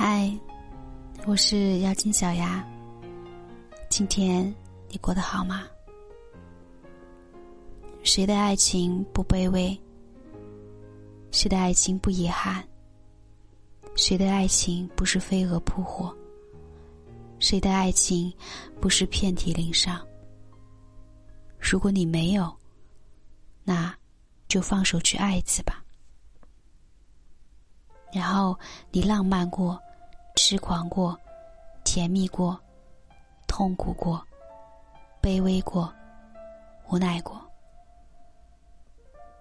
嗨，我是妖精小丫。今天你过得好吗？谁的爱情不卑微？谁的爱情不遗憾？谁的爱情不是飞蛾扑火？谁的爱情不是遍体鳞伤？如果你没有，那就放手去爱一次吧。然后你浪漫过，痴狂过，甜蜜过，痛苦过，卑微过，无奈过。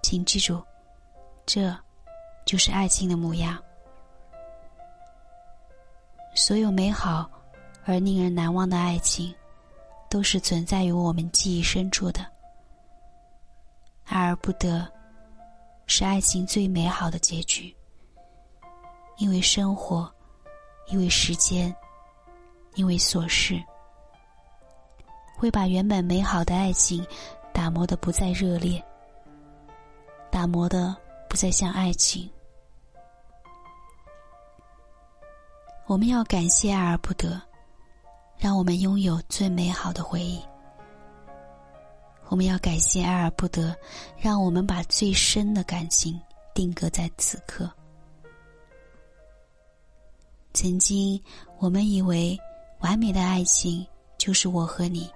请记住，这就是爱情的模样。所有美好而令人难忘的爱情，都是存在于我们记忆深处的。爱而不得，是爱情最美好的结局。因为生活，因为时间，因为琐事，会把原本美好的爱情打磨的不再热烈，打磨的不再像爱情。我们要感谢爱而不得，让我们拥有最美好的回忆。我们要感谢爱而不得，让我们把最深的感情定格在此刻。曾经，我们以为完美的爱情就是我和你。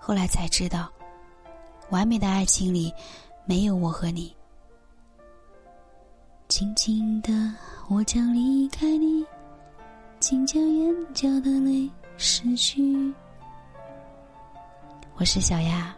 后来才知道，完美的爱情里没有我和你。轻轻的，我将离开你，请将眼角的泪拭去。我是小丫。